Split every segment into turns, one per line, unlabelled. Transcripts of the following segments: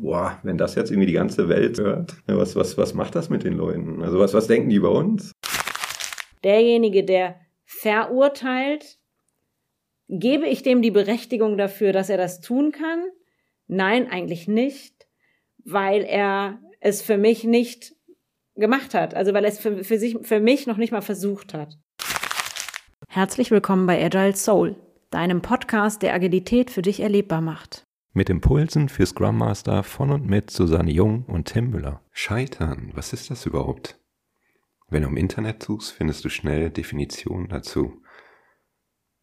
boah, wenn das jetzt irgendwie die ganze Welt hört, was, was, was macht das mit den Leuten? Also was, was denken die über uns?
Derjenige, der verurteilt, gebe ich dem die Berechtigung dafür, dass er das tun kann? Nein, eigentlich nicht, weil er es für mich nicht gemacht hat, also weil er es für, für, sich, für mich noch nicht mal versucht hat. Herzlich willkommen bei Agile Soul, deinem Podcast, der Agilität für dich erlebbar macht.
Mit Impulsen für Scrum Master von und mit Susanne Jung und Tim Müller. Scheitern, was ist das überhaupt? Wenn du im Internet suchst, findest du schnell Definitionen dazu.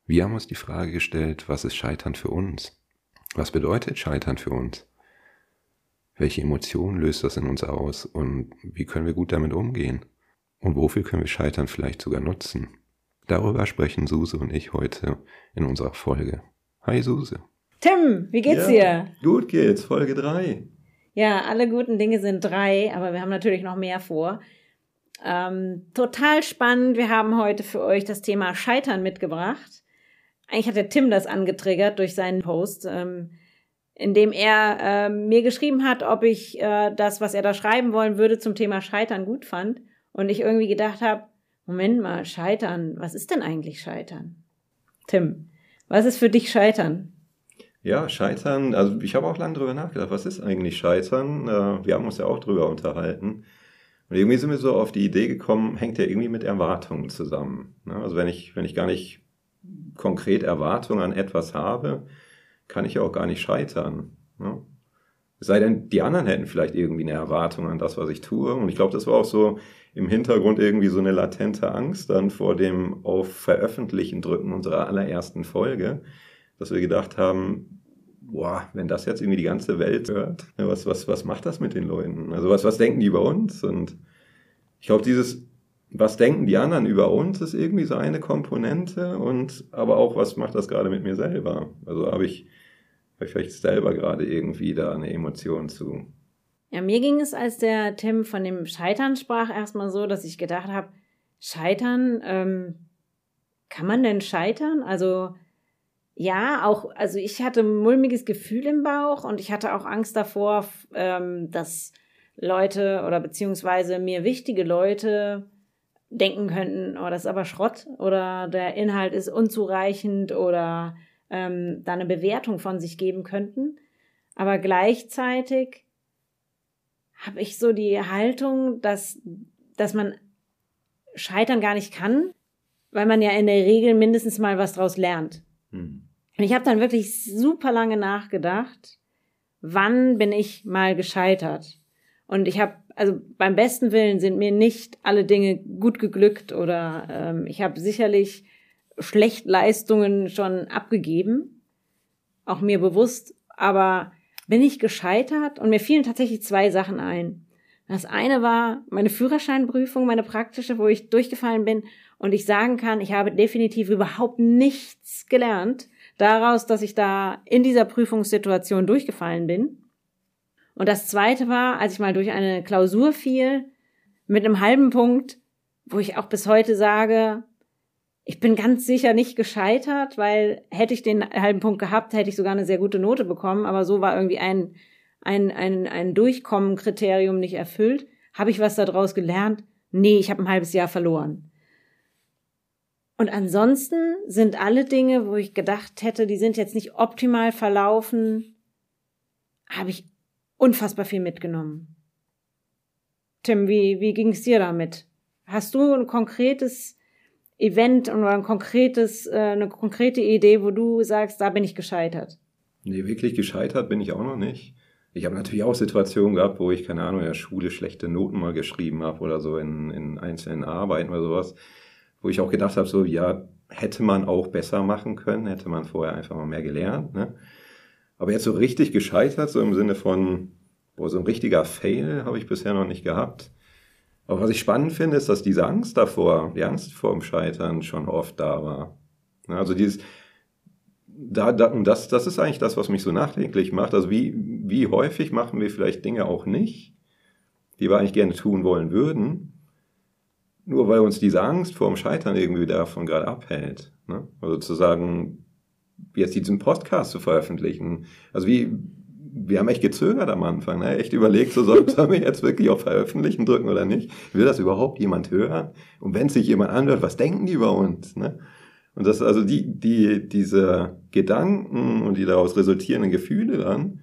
Wir haben uns die Frage gestellt, was ist Scheitern für uns? Was bedeutet Scheitern für uns? Welche Emotionen löst das in uns aus und wie können wir gut damit umgehen? Und wofür können wir Scheitern vielleicht sogar nutzen? Darüber sprechen Suse und ich heute in unserer Folge. Hi Suse.
Tim, wie geht's ja, dir?
Gut geht's, Folge 3.
Ja, alle guten Dinge sind drei, aber wir haben natürlich noch mehr vor. Ähm, total spannend. Wir haben heute für euch das Thema Scheitern mitgebracht. Eigentlich hat der Tim das angetriggert durch seinen Post, ähm, in dem er äh, mir geschrieben hat, ob ich äh, das, was er da schreiben wollen würde, zum Thema Scheitern gut fand. Und ich irgendwie gedacht habe, Moment mal, Scheitern, was ist denn eigentlich Scheitern? Tim, was ist für dich Scheitern?
Ja, Scheitern, also ich habe auch lange drüber nachgedacht, was ist eigentlich Scheitern? Äh, wir haben uns ja auch drüber unterhalten. Und irgendwie sind wir so auf die Idee gekommen, hängt ja irgendwie mit Erwartungen zusammen. Ne? Also wenn ich, wenn ich gar nicht konkret Erwartungen an etwas habe, kann ich ja auch gar nicht scheitern. Ne? Es sei denn, die anderen hätten vielleicht irgendwie eine Erwartung an das, was ich tue. Und ich glaube, das war auch so im Hintergrund irgendwie so eine latente Angst dann vor dem auf Veröffentlichen drücken unserer allerersten Folge dass wir gedacht haben, boah, wenn das jetzt irgendwie die ganze Welt hört, was, was, was macht das mit den Leuten? Also was, was denken die über uns? Und ich glaube, dieses, was denken die anderen über uns, ist irgendwie so eine Komponente und aber auch, was macht das gerade mit mir selber? Also habe ich, hab ich vielleicht selber gerade irgendwie da eine Emotion zu.
Ja, mir ging es, als der Tim von dem Scheitern sprach, erstmal so, dass ich gedacht habe, Scheitern, ähm, kann man denn scheitern? Also ja, auch, also ich hatte ein mulmiges Gefühl im Bauch und ich hatte auch Angst davor, ähm, dass Leute oder beziehungsweise mir wichtige Leute denken könnten, oh, das ist aber Schrott oder der Inhalt ist unzureichend oder ähm, da eine Bewertung von sich geben könnten. Aber gleichzeitig habe ich so die Haltung, dass, dass man scheitern gar nicht kann, weil man ja in der Regel mindestens mal was draus lernt. Hm. Und ich habe dann wirklich super lange nachgedacht, wann bin ich mal gescheitert? Und ich habe, also beim besten Willen sind mir nicht alle Dinge gut geglückt oder ähm, ich habe sicherlich schlecht Leistungen schon abgegeben, auch mir bewusst, aber bin ich gescheitert und mir fielen tatsächlich zwei Sachen ein. Das eine war meine Führerscheinprüfung, meine praktische, wo ich durchgefallen bin und ich sagen kann, ich habe definitiv überhaupt nichts gelernt daraus, dass ich da in dieser Prüfungssituation durchgefallen bin. Und das zweite war, als ich mal durch eine Klausur fiel, mit einem halben Punkt, wo ich auch bis heute sage, ich bin ganz sicher nicht gescheitert, weil hätte ich den halben Punkt gehabt, hätte ich sogar eine sehr gute Note bekommen, aber so war irgendwie ein, ein, ein, ein Durchkommen-Kriterium nicht erfüllt. Habe ich was daraus gelernt? Nee, ich habe ein halbes Jahr verloren. Und ansonsten sind alle Dinge, wo ich gedacht hätte, die sind jetzt nicht optimal verlaufen, habe ich unfassbar viel mitgenommen. Tim, wie, wie ging es dir damit? Hast du ein konkretes Event oder ein konkretes, äh, eine konkrete Idee, wo du sagst, da bin ich gescheitert?
Nee, wirklich gescheitert bin ich auch noch nicht. Ich habe natürlich auch Situationen gehabt, wo ich, keine Ahnung, in der Schule schlechte Noten mal geschrieben habe oder so in, in einzelnen Arbeiten oder sowas wo ich auch gedacht habe, so, ja, hätte man auch besser machen können, hätte man vorher einfach mal mehr gelernt. Ne? Aber jetzt so richtig gescheitert, so im Sinne von, boah, so ein richtiger Fail habe ich bisher noch nicht gehabt. Aber was ich spannend finde, ist, dass diese Angst davor, die Angst vor dem Scheitern schon oft da war. Also dieses, da, da, und das, das ist eigentlich das, was mich so nachdenklich macht. Also wie, wie häufig machen wir vielleicht Dinge auch nicht, die wir eigentlich gerne tun wollen würden, nur weil uns diese Angst vor dem Scheitern irgendwie davon gerade abhält. Ne? Also zu sagen, jetzt diesen Podcast zu veröffentlichen. Also wie, wir haben echt gezögert am Anfang, ne? echt überlegt, so soll, sollen wir jetzt wirklich auf Veröffentlichen drücken oder nicht? Will das überhaupt jemand hören? Und wenn sich jemand anhört, was denken die über uns? Ne? Und das also die, die, diese Gedanken und die daraus resultierenden Gefühle dann,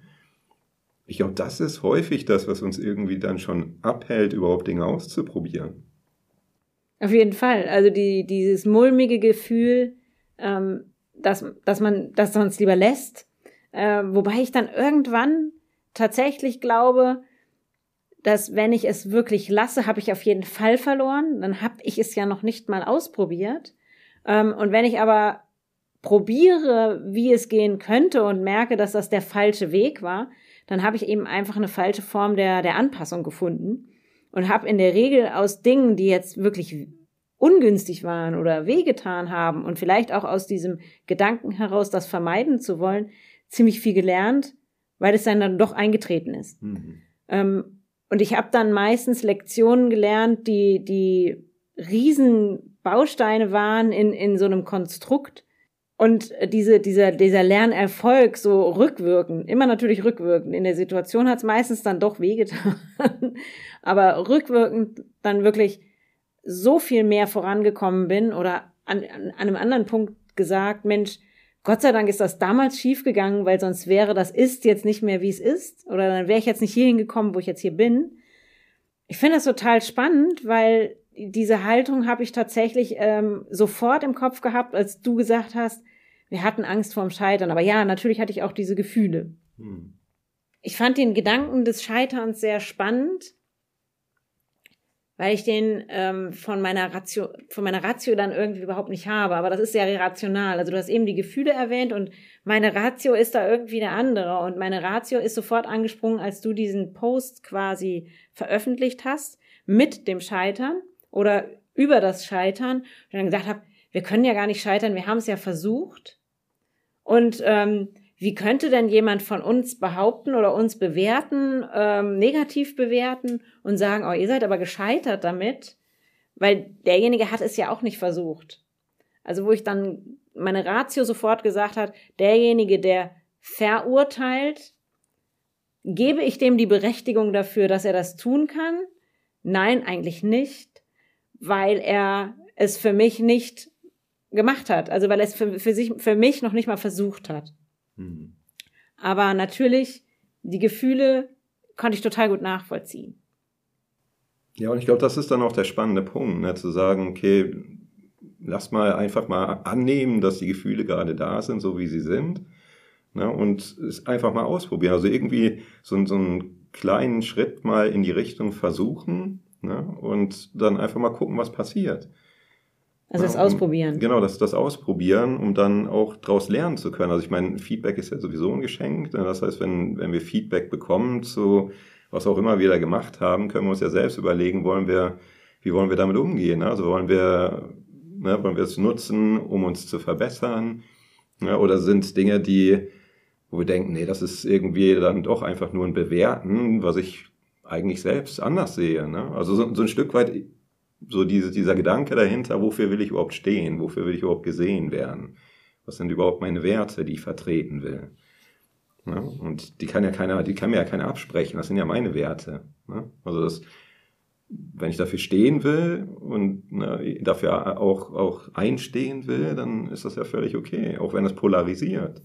ich glaube, das ist häufig das, was uns irgendwie dann schon abhält, überhaupt Dinge auszuprobieren.
Auf jeden Fall. Also die, dieses mulmige Gefühl, ähm, dass, dass man das sonst lieber lässt. Äh, wobei ich dann irgendwann tatsächlich glaube, dass wenn ich es wirklich lasse, habe ich auf jeden Fall verloren. Dann habe ich es ja noch nicht mal ausprobiert. Ähm, und wenn ich aber probiere, wie es gehen könnte und merke, dass das der falsche Weg war, dann habe ich eben einfach eine falsche Form der, der Anpassung gefunden und habe in der Regel aus Dingen, die jetzt wirklich ungünstig waren oder wehgetan haben und vielleicht auch aus diesem Gedanken heraus, das vermeiden zu wollen, ziemlich viel gelernt, weil es dann, dann doch eingetreten ist. Mhm. Ähm, und ich habe dann meistens Lektionen gelernt, die, die Riesenbausteine waren in, in so einem Konstrukt. Und diese, dieser, dieser Lernerfolg so rückwirkend, immer natürlich rückwirkend. In der Situation hat es meistens dann doch wehgetan. Aber rückwirkend dann wirklich so viel mehr vorangekommen bin oder an, an einem anderen Punkt gesagt, Mensch, Gott sei Dank ist das damals schiefgegangen, weil sonst wäre das ist jetzt nicht mehr, wie es ist. Oder dann wäre ich jetzt nicht hierhin gekommen, wo ich jetzt hier bin. Ich finde das total spannend, weil diese Haltung habe ich tatsächlich ähm, sofort im Kopf gehabt, als du gesagt hast, wir hatten Angst vorm Scheitern. Aber ja, natürlich hatte ich auch diese Gefühle. Hm. Ich fand den Gedanken des Scheiterns sehr spannend, weil ich den ähm, von meiner Ratio, von meiner Ratio dann irgendwie überhaupt nicht habe. Aber das ist ja rational. Also du hast eben die Gefühle erwähnt und meine Ratio ist da irgendwie eine andere. Und meine Ratio ist sofort angesprungen, als du diesen Post quasi veröffentlicht hast mit dem Scheitern oder über das Scheitern und dann gesagt habe, wir können ja gar nicht scheitern, wir haben es ja versucht. Und ähm, wie könnte denn jemand von uns behaupten oder uns bewerten, ähm, negativ bewerten und sagen, oh, ihr seid aber gescheitert damit, weil derjenige hat es ja auch nicht versucht. Also wo ich dann meine Ratio sofort gesagt hat, derjenige, der verurteilt, gebe ich dem die Berechtigung dafür, dass er das tun kann? Nein, eigentlich nicht, weil er es für mich nicht gemacht hat, also weil er es für, für sich, für mich noch nicht mal versucht hat. Mhm. Aber natürlich, die Gefühle konnte ich total gut nachvollziehen.
Ja, und ich glaube, das ist dann auch der spannende Punkt, ne, zu sagen, okay, lass mal einfach mal annehmen, dass die Gefühle gerade da sind, so wie sie sind, ne, und es einfach mal ausprobieren. Also irgendwie so, so einen kleinen Schritt mal in die Richtung versuchen ne, und dann einfach mal gucken, was passiert.
Also das Ausprobieren.
Genau, das, das Ausprobieren, um dann auch daraus lernen zu können. Also ich meine, Feedback ist ja sowieso ein Geschenk. Ne? Das heißt, wenn, wenn wir Feedback bekommen zu was auch immer wir da gemacht haben, können wir uns ja selbst überlegen, wollen wir, wie wollen wir damit umgehen? Ne? Also wollen wir, ne, wollen wir es nutzen, um uns zu verbessern? Ne? Oder sind Dinge, die, wo wir denken, nee, das ist irgendwie dann doch einfach nur ein Bewerten, was ich eigentlich selbst anders sehe. Ne? Also so, so ein Stück weit so diese, dieser Gedanke dahinter, wofür will ich überhaupt stehen, wofür will ich überhaupt gesehen werden, was sind überhaupt meine Werte, die ich vertreten will. Ja, und die kann ja keiner, die kann mir ja keiner absprechen, das sind ja meine Werte. Ja, also das, wenn ich dafür stehen will und ne, dafür auch, auch einstehen will, dann ist das ja völlig okay, auch wenn es polarisiert.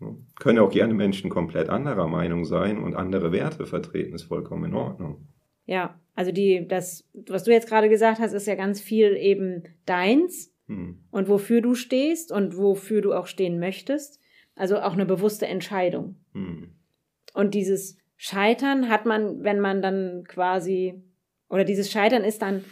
Ja, können ja auch gerne Menschen komplett anderer Meinung sein und andere Werte vertreten, ist vollkommen in Ordnung.
Ja, also die, das, was du jetzt gerade gesagt hast, ist ja ganz viel eben deins hm. und wofür du stehst und wofür du auch stehen möchtest. Also auch eine bewusste Entscheidung. Hm. Und dieses Scheitern hat man, wenn man dann quasi, oder dieses Scheitern ist dann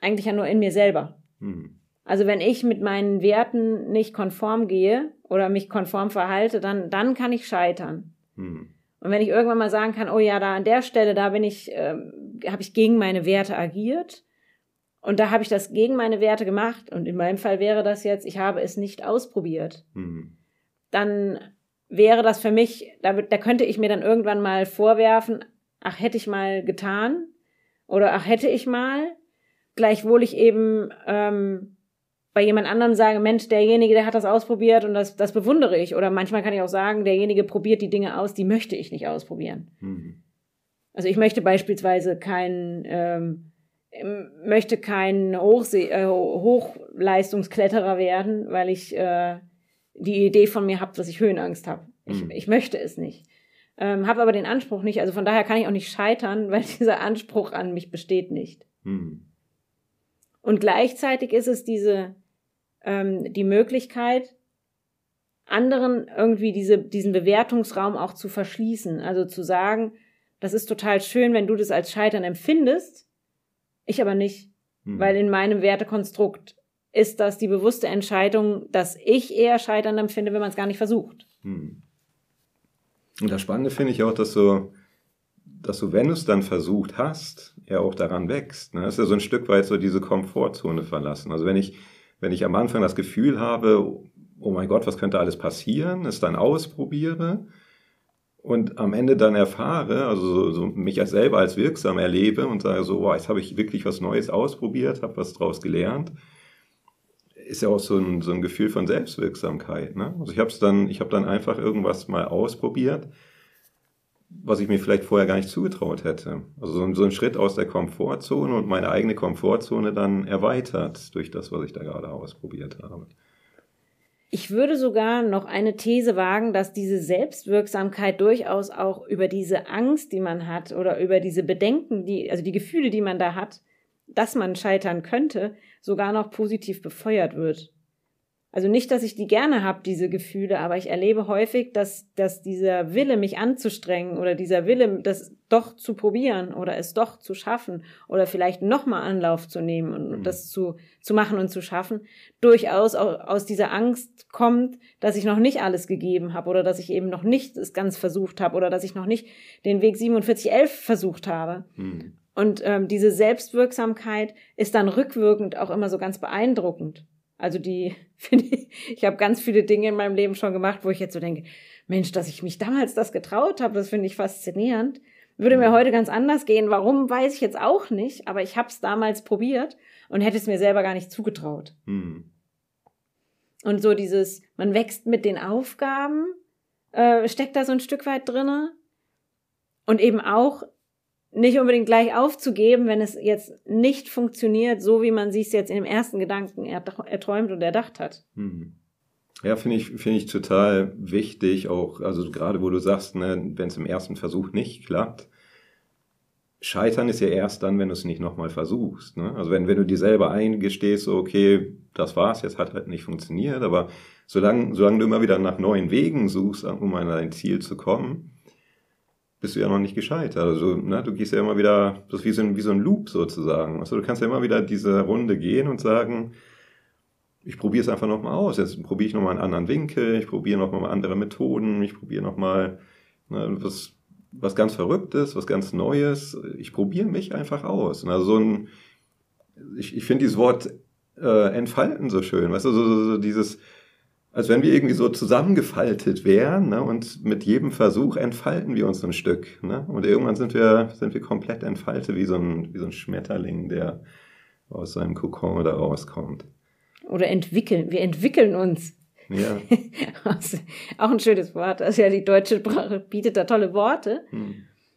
eigentlich ja nur in mir selber. Hm. Also wenn ich mit meinen Werten nicht konform gehe oder mich konform verhalte, dann, dann kann ich scheitern. Hm. Und wenn ich irgendwann mal sagen kann, oh ja, da an der Stelle, da bin ich, äh, habe ich gegen meine Werte agiert und da habe ich das gegen meine Werte gemacht und in meinem Fall wäre das jetzt, ich habe es nicht ausprobiert, mhm. dann wäre das für mich, da, da könnte ich mir dann irgendwann mal vorwerfen, ach hätte ich mal getan oder ach hätte ich mal, gleichwohl ich eben ähm, bei jemand anderem sage, Mensch, derjenige, der hat das ausprobiert und das, das bewundere ich. Oder manchmal kann ich auch sagen, derjenige probiert die Dinge aus, die möchte ich nicht ausprobieren. Mhm. Also ich möchte beispielsweise keinen, ähm, möchte kein Hochsee, äh, Hochleistungskletterer werden, weil ich äh, die Idee von mir habe, dass ich Höhenangst habe. Ich, mhm. ich möchte es nicht. Ähm, habe aber den Anspruch nicht. Also von daher kann ich auch nicht scheitern, weil dieser Anspruch an mich besteht nicht. Mhm. Und gleichzeitig ist es diese, ähm, die Möglichkeit, anderen irgendwie diese, diesen Bewertungsraum auch zu verschließen. Also zu sagen, das ist total schön, wenn du das als Scheitern empfindest, ich aber nicht. Hm. Weil in meinem Wertekonstrukt ist das die bewusste Entscheidung, dass ich eher Scheitern empfinde, wenn man es gar nicht versucht. Hm.
Und das Spannende finde ich auch, dass du, dass du, wenn du es dann versucht hast, ja auch daran wächst. Ne? Das ist ja so ein Stück weit so diese Komfortzone verlassen. Also wenn ich, wenn ich am Anfang das Gefühl habe, oh mein Gott, was könnte alles passieren, es dann ausprobiere und am Ende dann erfahre, also so, so mich als selber als wirksam erlebe und sage so, boah, jetzt habe ich wirklich was Neues ausprobiert, habe was draus gelernt, ist ja auch so ein, so ein Gefühl von Selbstwirksamkeit. Ne? Also ich habe dann, ich habe dann einfach irgendwas mal ausprobiert, was ich mir vielleicht vorher gar nicht zugetraut hätte. Also so, ein Schritt aus der Komfortzone und meine eigene Komfortzone dann erweitert durch das, was ich da gerade ausprobiert habe.
Ich würde sogar noch eine These wagen, dass diese Selbstwirksamkeit durchaus auch über diese Angst, die man hat, oder über diese Bedenken, die, also die Gefühle, die man da hat, dass man scheitern könnte, sogar noch positiv befeuert wird. Also nicht, dass ich die gerne habe, diese Gefühle, aber ich erlebe häufig, dass, dass dieser Wille, mich anzustrengen oder dieser Wille, das doch zu probieren oder es doch zu schaffen oder vielleicht nochmal Anlauf zu nehmen und mhm. das zu, zu machen und zu schaffen, durchaus auch aus dieser Angst kommt, dass ich noch nicht alles gegeben habe oder dass ich eben noch nicht es ganz versucht habe oder dass ich noch nicht den Weg 4711 versucht habe. Mhm. Und ähm, diese Selbstwirksamkeit ist dann rückwirkend auch immer so ganz beeindruckend. Also die, finde ich, ich habe ganz viele Dinge in meinem Leben schon gemacht, wo ich jetzt so denke, Mensch, dass ich mich damals das getraut habe, das finde ich faszinierend. Würde mir mhm. heute ganz anders gehen. Warum, weiß ich jetzt auch nicht, aber ich habe es damals probiert und hätte es mir selber gar nicht zugetraut. Mhm. Und so dieses, man wächst mit den Aufgaben, äh, steckt da so ein Stück weit drinne. Und eben auch nicht unbedingt gleich aufzugeben, wenn es jetzt nicht funktioniert, so wie man sich es jetzt im ersten Gedanken erträumt und erdacht hat. Mhm.
Ja, finde ich, finde ich total wichtig, auch, also gerade wo du sagst, ne, wenn es im ersten Versuch nicht klappt, Scheitern ist ja erst dann, wenn du es nicht nochmal versuchst. Ne? Also wenn, wenn du dir selber eingestehst, so, okay, das war's, jetzt hat halt nicht funktioniert, aber solange, solange du immer wieder nach neuen Wegen suchst, um an dein Ziel zu kommen, bist du ja noch nicht gescheitert. Also, ne, du gehst ja immer wieder, das ist wie so ein, wie so ein Loop sozusagen. Also, du kannst ja immer wieder diese Runde gehen und sagen, ich probiere es einfach nochmal aus. Jetzt probiere ich nochmal einen anderen Winkel, ich probiere nochmal andere Methoden, ich probiere nochmal ne, was, was ganz Verrücktes, was ganz Neues. Ich probiere mich einfach aus. Also so ein, ich, ich finde dieses Wort äh, entfalten so schön, weißt du, so, so, so dieses, als wenn wir irgendwie so zusammengefaltet wären ne? und mit jedem Versuch entfalten wir uns ein Stück. Ne? Und irgendwann sind wir, sind wir komplett entfaltet, wie so, ein, wie so ein Schmetterling, der aus seinem Kokon da rauskommt.
Oder entwickeln. Wir entwickeln uns. Ja. auch ein schönes Wort. Also ja, die deutsche Sprache bietet da tolle Worte. Hm.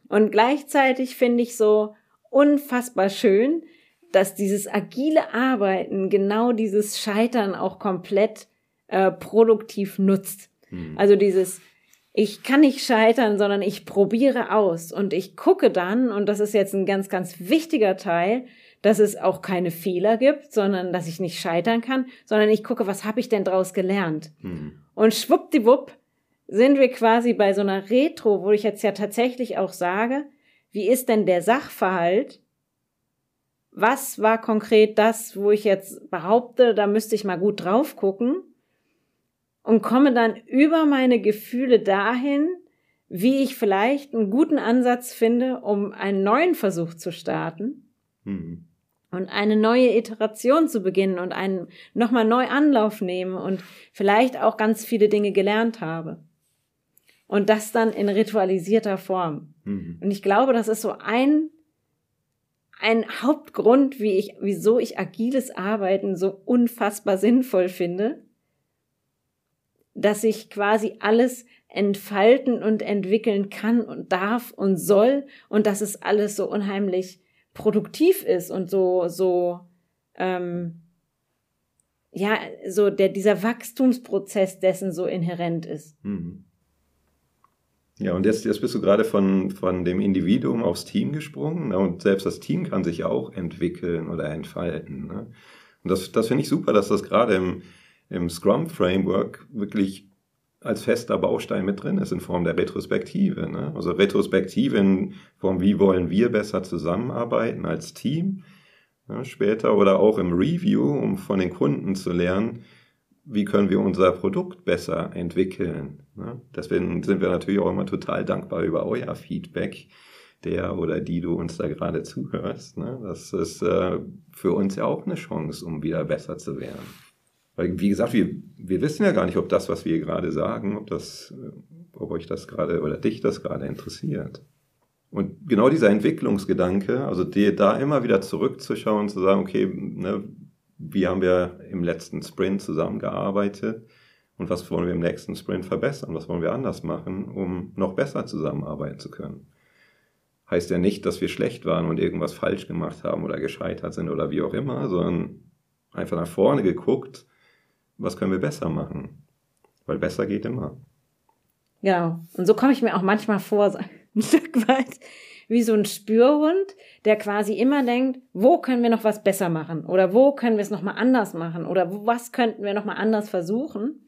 Und gleichzeitig finde ich so unfassbar schön, dass dieses agile Arbeiten genau dieses Scheitern auch komplett äh, produktiv nutzt. Mhm. Also dieses, ich kann nicht scheitern, sondern ich probiere aus und ich gucke dann, und das ist jetzt ein ganz, ganz wichtiger Teil, dass es auch keine Fehler gibt, sondern dass ich nicht scheitern kann, sondern ich gucke, was habe ich denn draus gelernt? Mhm. Und schwuppdiwupp sind wir quasi bei so einer Retro, wo ich jetzt ja tatsächlich auch sage, wie ist denn der Sachverhalt? Was war konkret das, wo ich jetzt behaupte, da müsste ich mal gut drauf gucken? Und komme dann über meine Gefühle dahin, wie ich vielleicht einen guten Ansatz finde, um einen neuen Versuch zu starten mhm. und eine neue Iteration zu beginnen und einen nochmal neu Anlauf nehmen und vielleicht auch ganz viele Dinge gelernt habe. Und das dann in ritualisierter Form. Mhm. Und ich glaube, das ist so ein, ein Hauptgrund, wie ich, wieso ich agiles Arbeiten so unfassbar sinnvoll finde, dass ich quasi alles entfalten und entwickeln kann und darf und soll und dass es alles so unheimlich produktiv ist und so so ähm, ja so der dieser Wachstumsprozess dessen so inhärent ist. Mhm.
Ja, und jetzt, jetzt bist du gerade von, von dem Individuum aufs Team gesprungen. Ne? Und selbst das Team kann sich auch entwickeln oder entfalten. Ne? Und das, das finde ich super, dass das gerade im, im Scrum-Framework wirklich als fester Baustein mit drin ist in Form der Retrospektive. Ne? Also Retrospektive in Form, wie wollen wir besser zusammenarbeiten als Team ne? später oder auch im Review, um von den Kunden zu lernen, wie können wir unser Produkt besser entwickeln. Ne? Deswegen sind wir natürlich auch immer total dankbar über euer Feedback, der oder die du uns da gerade zuhörst. Ne? Das ist äh, für uns ja auch eine Chance, um wieder besser zu werden. Weil, wie gesagt, wir, wir wissen ja gar nicht, ob das, was wir gerade sagen, ob das, ob euch das gerade oder dich das gerade interessiert. Und genau dieser Entwicklungsgedanke, also die, da immer wieder zurückzuschauen, zu sagen, okay, ne, wie haben wir im letzten Sprint zusammengearbeitet und was wollen wir im nächsten Sprint verbessern, was wollen wir anders machen, um noch besser zusammenarbeiten zu können. Heißt ja nicht, dass wir schlecht waren und irgendwas falsch gemacht haben oder gescheitert sind oder wie auch immer, sondern einfach nach vorne geguckt, was können wir besser machen. Weil besser geht immer.
Genau. Und so komme ich mir auch manchmal vor, ein Stück weit wie so ein Spürhund, der quasi immer denkt, wo können wir noch was besser machen oder wo können wir es noch mal anders machen oder was könnten wir noch mal anders versuchen.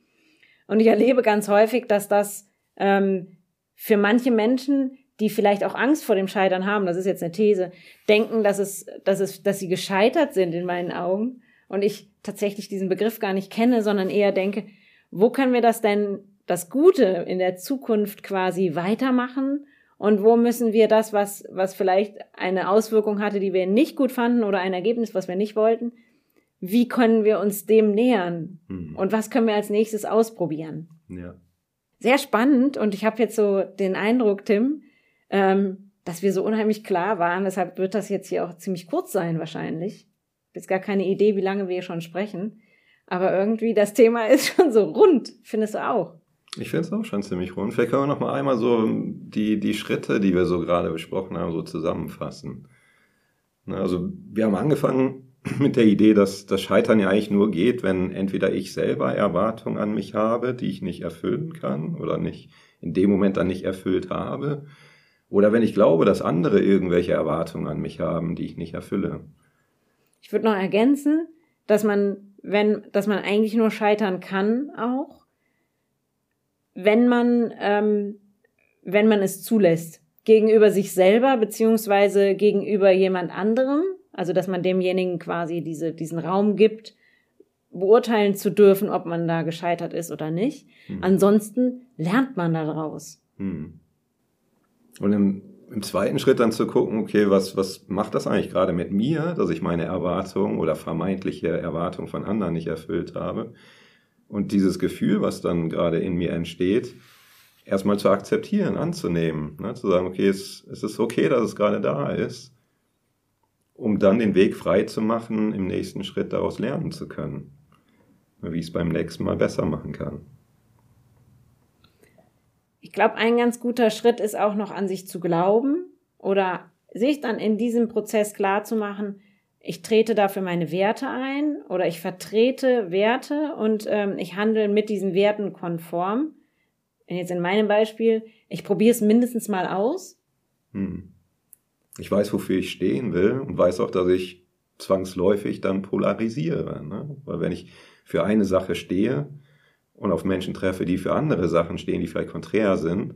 Und ich erlebe ganz häufig, dass das ähm, für manche Menschen, die vielleicht auch Angst vor dem Scheitern haben, das ist jetzt eine These, denken, dass es, dass es, dass sie gescheitert sind in meinen Augen und ich tatsächlich diesen Begriff gar nicht kenne, sondern eher denke, wo können wir das denn das Gute in der Zukunft quasi weitermachen und wo müssen wir das, was, was vielleicht eine Auswirkung hatte, die wir nicht gut fanden oder ein Ergebnis, was wir nicht wollten, wie können wir uns dem nähern? Mhm. Und was können wir als nächstes ausprobieren?
Ja.
Sehr spannend und ich habe jetzt so den Eindruck, Tim, ähm, dass wir so unheimlich klar waren. Deshalb wird das jetzt hier auch ziemlich kurz sein wahrscheinlich. Habe jetzt gar keine Idee, wie lange wir schon sprechen. Aber irgendwie das Thema ist schon so rund. Findest du auch?
Ich finde es auch schon ziemlich rund. Vielleicht können wir noch mal einmal so die, die Schritte, die wir so gerade besprochen haben, so zusammenfassen. Also wir haben angefangen mit der Idee, dass das Scheitern ja eigentlich nur geht, wenn entweder ich selber Erwartungen an mich habe, die ich nicht erfüllen kann oder nicht in dem Moment dann nicht erfüllt habe, oder wenn ich glaube, dass andere irgendwelche Erwartungen an mich haben, die ich nicht erfülle.
Ich würde noch ergänzen, dass man, wenn, dass man eigentlich nur scheitern kann auch, wenn man, ähm, wenn man es zulässt. Gegenüber sich selber beziehungsweise gegenüber jemand anderem. Also, dass man demjenigen quasi diese, diesen Raum gibt, beurteilen zu dürfen, ob man da gescheitert ist oder nicht. Hm. Ansonsten lernt man daraus. Hm.
Und im, im zweiten Schritt dann zu gucken, okay, was, was macht das eigentlich gerade mit mir, dass ich meine Erwartung oder vermeintliche Erwartung von anderen nicht erfüllt habe? Und dieses Gefühl, was dann gerade in mir entsteht, erstmal zu akzeptieren, anzunehmen, ne? zu sagen, okay, es, es ist okay, dass es gerade da ist, um dann den Weg frei zu machen, im nächsten Schritt daraus lernen zu können, wie ich es beim nächsten Mal besser machen kann.
Ich glaube, ein ganz guter Schritt ist auch noch an sich zu glauben oder sich dann in diesem Prozess klar zu machen, ich trete dafür meine Werte ein oder ich vertrete Werte und ähm, ich handle mit diesen Werten konform. Wenn jetzt in meinem Beispiel, ich probiere es mindestens mal aus. Hm.
Ich weiß, wofür ich stehen will und weiß auch, dass ich zwangsläufig dann polarisiere. Ne? Weil wenn ich für eine Sache stehe und auf Menschen treffe, die für andere Sachen stehen, die vielleicht konträr sind,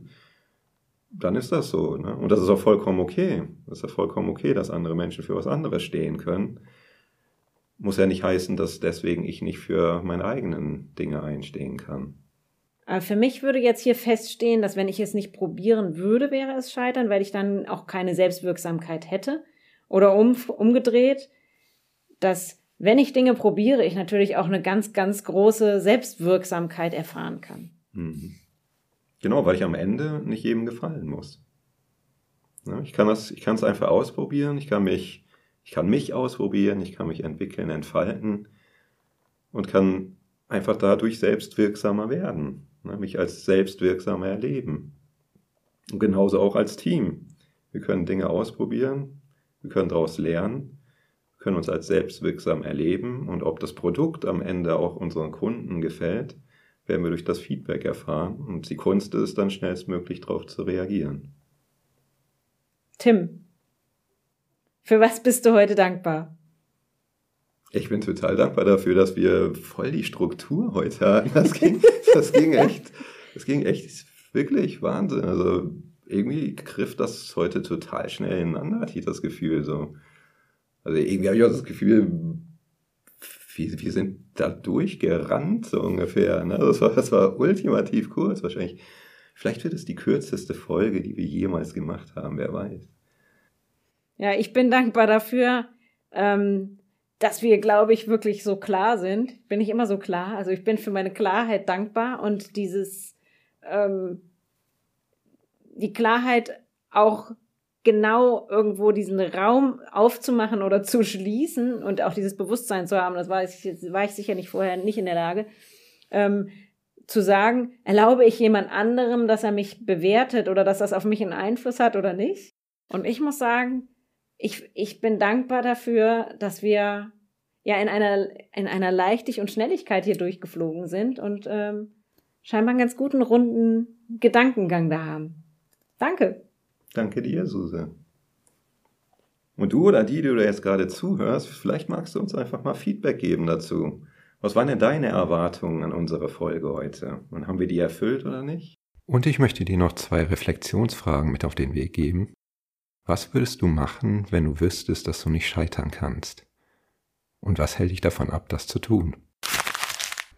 dann ist das so. Ne? Und das ist auch vollkommen okay. Das ist ja vollkommen okay, dass andere Menschen für was anderes stehen können. Muss ja nicht heißen, dass deswegen ich nicht für meine eigenen Dinge einstehen kann.
Aber für mich würde jetzt hier feststehen, dass wenn ich es nicht probieren würde, wäre es scheitern, weil ich dann auch keine Selbstwirksamkeit hätte. Oder um, umgedreht, dass wenn ich Dinge probiere, ich natürlich auch eine ganz, ganz große Selbstwirksamkeit erfahren kann. Mhm.
Genau, weil ich am Ende nicht jedem gefallen muss. Ja, ich kann das, ich kann es einfach ausprobieren, ich kann mich Ich kann mich ausprobieren, ich kann mich entwickeln, entfalten und kann einfach dadurch selbstwirksamer werden, ne? mich als selbstwirksamer erleben. Und genauso auch als Team. Wir können Dinge ausprobieren, wir können daraus lernen, können uns als selbstwirksam erleben und ob das Produkt am Ende auch unseren Kunden gefällt, werden wir durch das Feedback erfahren und die Kunst ist dann schnellstmöglich darauf zu reagieren.
Tim, für was bist du heute dankbar?
Ich bin total dankbar dafür, dass wir voll die Struktur heute hatten. Das ging, das ging echt, das ging echt wirklich Wahnsinn. Also irgendwie griff das heute total schnell ineinander, hatte ich das Gefühl. So. Also irgendwie habe ich auch das Gefühl, wir, wir sind da durchgerannt, so ungefähr. Ne? Das, war, das war ultimativ kurz wahrscheinlich. Vielleicht wird es die kürzeste Folge, die wir jemals gemacht haben, wer weiß.
Ja, ich bin dankbar dafür, ähm, dass wir, glaube ich, wirklich so klar sind. Bin ich immer so klar. Also ich bin für meine Klarheit dankbar und dieses, ähm, die Klarheit auch genau irgendwo diesen Raum aufzumachen oder zu schließen und auch dieses Bewusstsein zu haben, das war ich, war ich sicher nicht vorher nicht in der Lage, ähm, zu sagen, erlaube ich jemand anderem, dass er mich bewertet oder dass das auf mich einen Einfluss hat oder nicht. Und ich muss sagen, ich, ich bin dankbar dafür, dass wir ja in einer, in einer Leichtig und Schnelligkeit hier durchgeflogen sind und ähm, scheinbar einen ganz guten, runden Gedankengang da haben. Danke.
Danke dir, Suse. Und du oder die, die du jetzt gerade zuhörst, vielleicht magst du uns einfach mal Feedback geben dazu. Was waren denn deine Erwartungen an unsere Folge heute? Und haben wir die erfüllt oder nicht?
Und ich möchte dir noch zwei Reflexionsfragen mit auf den Weg geben. Was würdest du machen, wenn du wüsstest, dass du nicht scheitern kannst? Und was hält dich davon ab, das zu tun?